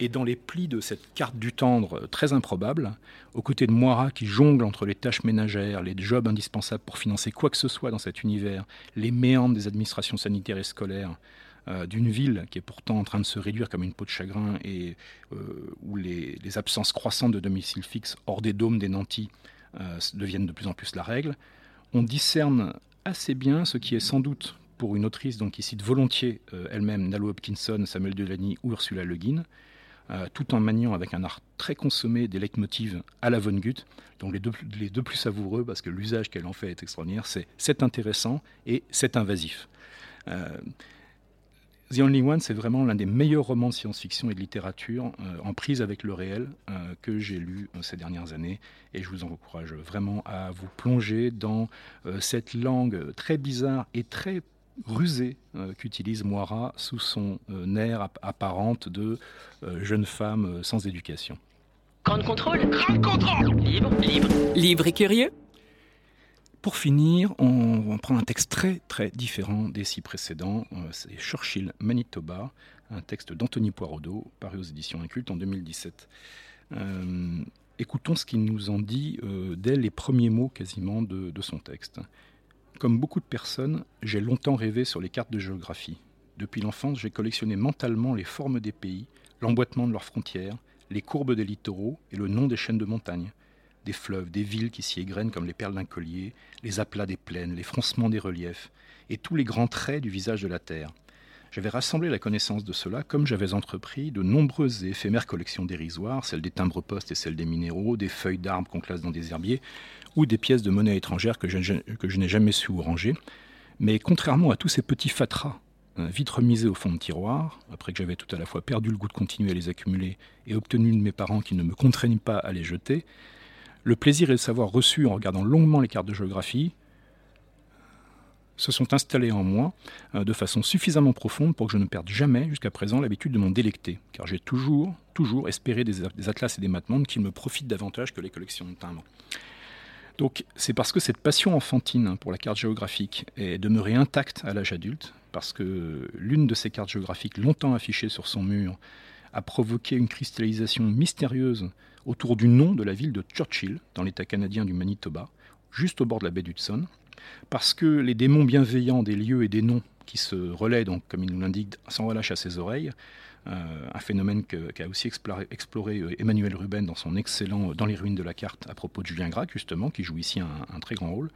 Et dans les plis de cette carte du tendre très improbable, aux côtés de Moira qui jongle entre les tâches ménagères, les jobs indispensables pour financer quoi que ce soit dans cet univers, les méandres des administrations sanitaires et scolaires, d'une ville qui est pourtant en train de se réduire comme une peau de chagrin et où les, absences croissantes de domicile fixe hors des dômes des nantis deviennent de plus en plus la règle, on discerne assez bien ce qui est sans doute pour une autrice donc, qui cite volontiers elle-même Nalo Hopkinson, Samuel Delany ou Ursula Le Guin, euh, tout en maniant avec un art très consommé des leitmotivs à la Von Gutt. Donc les deux, les deux plus savoureux, parce que l'usage qu'elle en fait est extraordinaire, c'est c'est intéressant et c'est invasif. Euh, The Only One, c'est vraiment l'un des meilleurs romans de science-fiction et de littérature euh, en prise avec le réel que j'ai lu ces dernières années. Et je vous encourage vraiment à vous plonger dans cette langue très bizarre et très rusé euh, qu'utilise Moira sous son euh, air apparente de euh, jeune femme sans éducation. Grand contrôle, grand contrôle, libre, libre, libre et curieux. Pour finir, on, prend un texte très très différent des six précédents. C'est Churchill, Manitoba, un texte d'Anthony Poirodeau, paru aux éditions Incultes en 2017. écoutons ce qu'il nous en dit dès les premiers mots quasiment de son texte. Comme beaucoup de personnes, j'ai longtemps rêvé sur les cartes de géographie. Depuis l'enfance, j'ai collectionné mentalement les formes des pays, l'emboîtement de leurs frontières, les courbes des littoraux et le nom des chaînes de montagnes. Des fleuves, des villes qui s'y égrènent comme les perles d'un collier, les aplats des plaines, les froncements des reliefs, et tous les grands traits du visage de la Terre. J'avais rassemblé la connaissance de cela comme j'avais entrepris de nombreuses et éphémères collections dérisoires, celles des timbres-postes et celles des minéraux, des feuilles d'arbres qu'on classe dans des herbiers, ou des pièces de monnaie étrangère que je, n'ai jamais su ranger. Mais contrairement à tous ces petits fatras, hein, vite remisés au fond de tiroir, après que j'avais tout à la fois perdu le goût de continuer à les accumuler et obtenu de mes parents qui ne me contraignent pas à les jeter, le plaisir et le savoir reçus en regardant longuement les cartes de géographie se sont installés en moi euh, de façon suffisamment profonde pour que je ne perde jamais jusqu'à présent l'habitude de m'en délecter, car j'ai toujours, toujours espéré des, atlas et des matmondes qui me profitent davantage que les collections de timbres. Donc c'est parce que cette passion enfantine pour la carte géographique est demeurée intacte à l'âge adulte, parce que l'une de ces cartes géographiques longtemps affichées sur son mur a provoqué une cristallisation mystérieuse autour du nom de la ville de Churchill, dans l'État canadien du Manitoba, juste au bord de la baie d'Hudson, parce que les démons bienveillants des lieux et des noms qui se relaient, donc, comme il nous l'indique, sans relâche à ses oreilles, euh, un phénomène qu'a aussi exploré, euh, Emmanuel Ruben dans son excellent Dans les ruines de la carte à propos de Julien Gracq, justement, qui joue ici un, très grand rôle.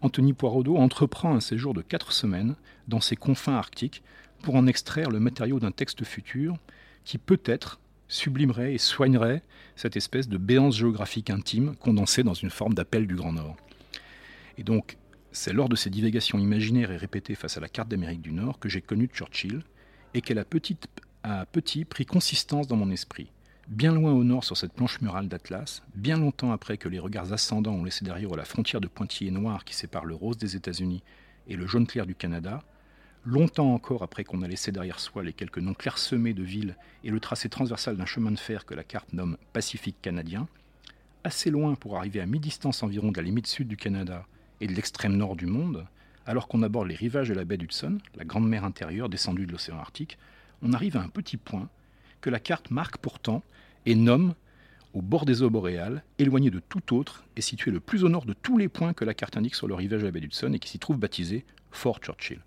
Anthony Poirodeau entreprend un séjour de quatre semaines dans ces confins arctiques pour en extraire le matériau d'un texte futur qui peut-être sublimerait et soignerait cette espèce de béance géographique intime condensée dans une forme d'appel du Grand Nord. Et donc, c'est lors de ces divagations imaginaires et répétées face à la carte d'Amérique du Nord que j'ai connu Churchill et qu'elle a petit, à petit pris consistance dans mon esprit. Bien loin au nord sur cette planche murale d'Atlas, bien longtemps après que les regards ascendants ont laissé derrière la frontière de pointillés noirs qui sépare le rose des États-Unis et le jaune clair du Canada, longtemps encore après qu'on a laissé derrière soi les quelques noms clairsemés de villes et le tracé transversal d'un chemin de fer que la carte nomme Pacifique canadien, assez loin pour arriver à mi-distance environ de la limite sud du Canada et de l'extrême nord du monde, alors qu'on aborde les rivages de la baie d'Hudson, la grande mer intérieure descendue de l'océan Arctique, on arrive à un petit point que la carte marque pourtant et nomme au bord des eaux boréales, éloigné de tout autre et situé le plus au nord de tous les points que la carte indique sur le rivage de la baie d'Hudson et qui s'y trouve baptisé Fort Churchill.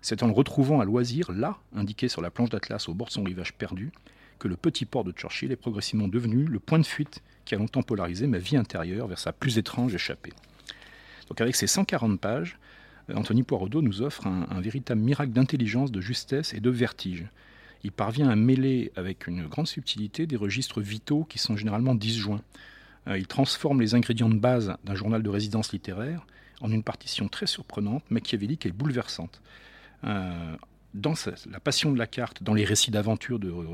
C'est en le retrouvant à loisir, là, indiqué sur la planche d'Atlas au bord de son rivage perdu, que le petit port de Churchill est progressivement devenu le point de fuite qui a longtemps polarisé ma vie intérieure vers sa plus étrange échappée. Donc avec ces 140 pages, Anthony Poirodeau nous offre un véritable miracle d'intelligence, de justesse et de vertige il parvient à mêler avec une grande subtilité des registres vitaux qui sont généralement disjoints. Euh, il transforme les ingrédients de base d'un journal de résidence littéraire en une partition très surprenante, machiavélique et bouleversante. Euh, dans la passion de la carte, dans les récits d'aventure de euh,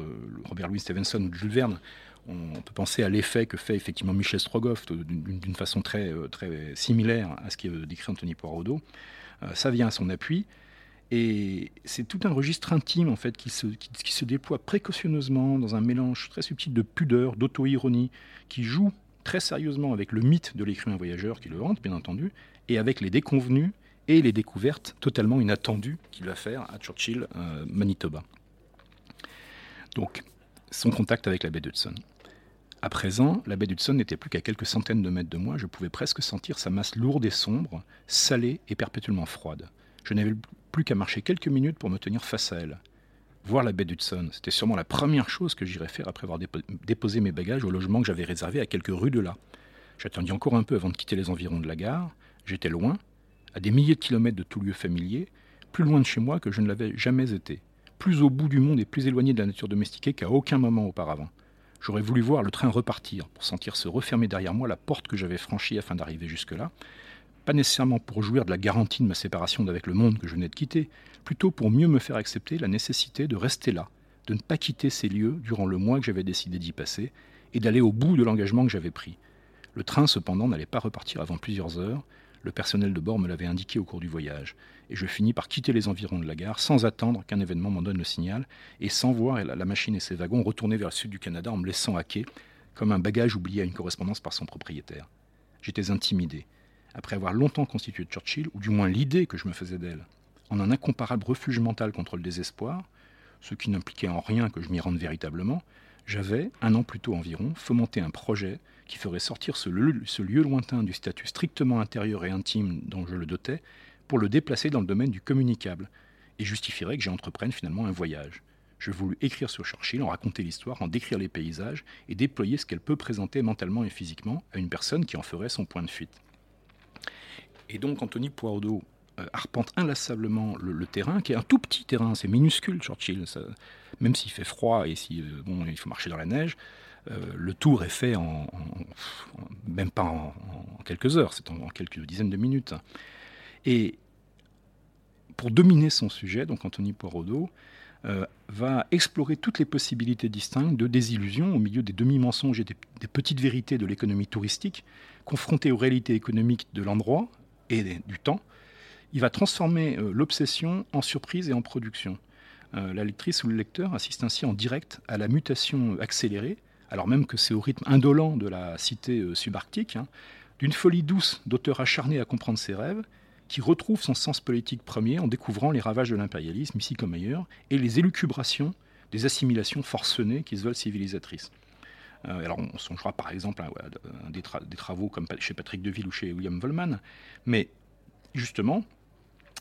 Robert Louis Stevenson ou de Jules Verne, on, peut penser à l'effet que fait effectivement Michel Strogoff d'une façon très, très similaire à ce qui est décrit Anthony Poirodeau. ça vient à son appui. Et c'est tout un registre intime en fait qui se, qui, déploie précautionneusement dans un mélange très subtil de pudeur, d'auto-ironie, qui joue très sérieusement avec le mythe de l'écrivain voyageur qui le hante, bien entendu, et avec les déconvenus et les découvertes totalement inattendues qu'il va faire à Churchill, euh, Manitoba. Donc, son contact avec la baie d'Hudson. À présent, la baie d'Hudson n'était plus qu'à quelques centaines de mètres de moi, je pouvais presque sentir sa masse lourde et sombre, salée et perpétuellement froide. Je n'avais plus qu'à marcher quelques minutes pour me tenir face à elle. Voir la baie d'Hudson, c'était sûrement la première chose que j'irais faire après avoir déposé mes bagages au logement que j'avais réservé à quelques rues de là. J'attendis encore un peu avant de quitter les environs de la gare. J'étais loin, à des milliers de kilomètres de tout lieu familier, plus loin de chez moi que je ne l'avais jamais été, plus au bout du monde et plus éloigné de la nature domestiquée qu'à aucun moment auparavant. J'aurais voulu voir le train repartir pour sentir se refermer derrière moi la porte que j'avais franchie afin d'arriver jusque-là, pas nécessairement pour jouir de la garantie de ma séparation d'avec le monde que je venais de quitter, plutôt pour mieux me faire accepter la nécessité de rester là, de ne pas quitter ces lieux durant le mois que j'avais décidé d'y passer, et d'aller au bout de l'engagement que j'avais pris. Le train, cependant, n'allait pas repartir avant plusieurs heures, le personnel de bord me l'avait indiqué au cours du voyage, et je finis par quitter les environs de la gare sans attendre qu'un événement m'en donne le signal, et sans voir la machine et ses wagons retourner vers le sud du Canada en me laissant hacker, comme un bagage oublié à une correspondance par son propriétaire. J'étais intimidé après avoir longtemps constitué Churchill, ou du moins l'idée que je me faisais d'elle, en un incomparable refuge mental contre le désespoir, ce qui n'impliquait en rien que je m'y rende véritablement, j'avais, un an plus tôt environ, fomenté un projet qui ferait sortir ce lieu, ce lieu, lointain du statut strictement intérieur et intime dont je le dotais, pour le déplacer dans le domaine du communicable, et justifierait que j'entreprenne finalement un voyage. Je voulus écrire sur Churchill, en raconter l'histoire, en décrire les paysages, et déployer ce qu'elle peut présenter mentalement et physiquement à une personne qui en ferait son point de fuite. Et donc Anthony Poirot euh, arpente inlassablement le, terrain, qui est un tout petit terrain, c'est minuscule Churchill, même s'il fait froid et si euh, bon, il faut marcher dans la neige, euh, le tour est fait en, même pas en, quelques heures, c'est en, quelques dizaines de minutes. Et pour dominer son sujet, donc Anthony Poirot va explorer toutes les possibilités distinctes de désillusion au milieu des demi-mensonges et des petites vérités de l'économie touristique, confrontées aux réalités économiques de l'endroit, et du temps, il va transformer euh, l'obsession en surprise et en production. Euh, la lectrice ou le lecteur assiste ainsi en direct à la mutation accélérée, alors même que c'est au rythme indolent de la cité euh, subarctique, hein, d'une folie douce d'auteur acharné à comprendre ses rêves, qui retrouve son sens politique premier en découvrant les ravages de l'impérialisme, ici comme ailleurs, et les élucubrations des assimilations forcenées qui se veulent civilisatrices. Euh, alors on songera par exemple à, des, travaux comme chez Patrick Deville ou chez William Vollman, mais justement,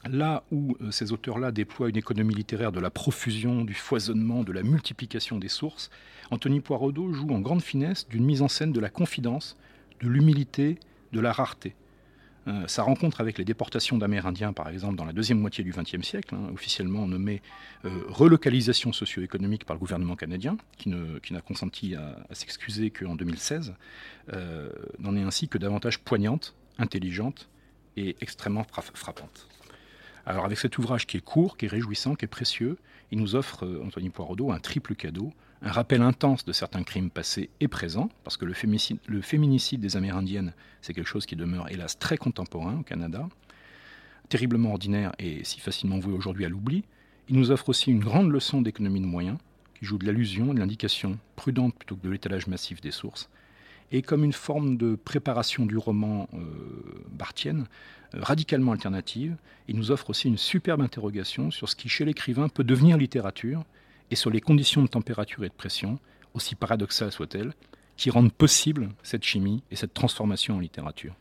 là où euh, ces auteurs-là déploient une économie littéraire de la profusion, du foisonnement, de la multiplication des sources, Anthony Poirodeau joue en grande finesse d'une mise en scène de la confidence, de l'humilité, de la rareté. Euh, sa rencontre avec les déportations d'Amérindiens, par exemple, dans la deuxième moitié du XXe siècle, hein, officiellement nommée euh, relocalisation socio-économique par le gouvernement canadien, qui, n'a consenti à, s'excuser qu'en 2016, euh, n'en est ainsi que davantage poignante, intelligente et extrêmement frappante. Alors avec cet ouvrage qui est court, qui est réjouissant, qui est précieux, il nous offre, Anthony Poirodeau, un triple cadeau un rappel intense de certains crimes passés et présents, parce que le féminicide, des Amérindiennes, c'est quelque chose qui demeure hélas très contemporain au Canada, terriblement ordinaire et si facilement voué aujourd'hui à l'oubli. Il nous offre aussi une grande leçon d'économie de moyens, qui joue de l'allusion, de l'indication prudente plutôt que de l'étalage massif des sources, et comme une forme de préparation du roman euh, bartienne, euh, radicalement alternative, il nous offre aussi une superbe interrogation sur ce qui, chez l'écrivain, peut devenir littérature, et sur les conditions de température et de pression, aussi paradoxales soient-elles, qui rendent possible cette chimie et cette transformation en littérature.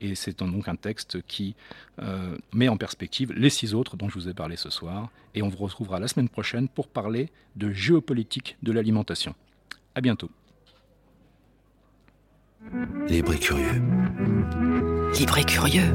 Et c'est donc un texte qui euh, met en perspective les six autres dont je vous ai parlé ce soir. Et on vous retrouvera la semaine prochaine pour parler de géopolitique de l'alimentation. À bientôt. Libre et curieux. Libre et curieux.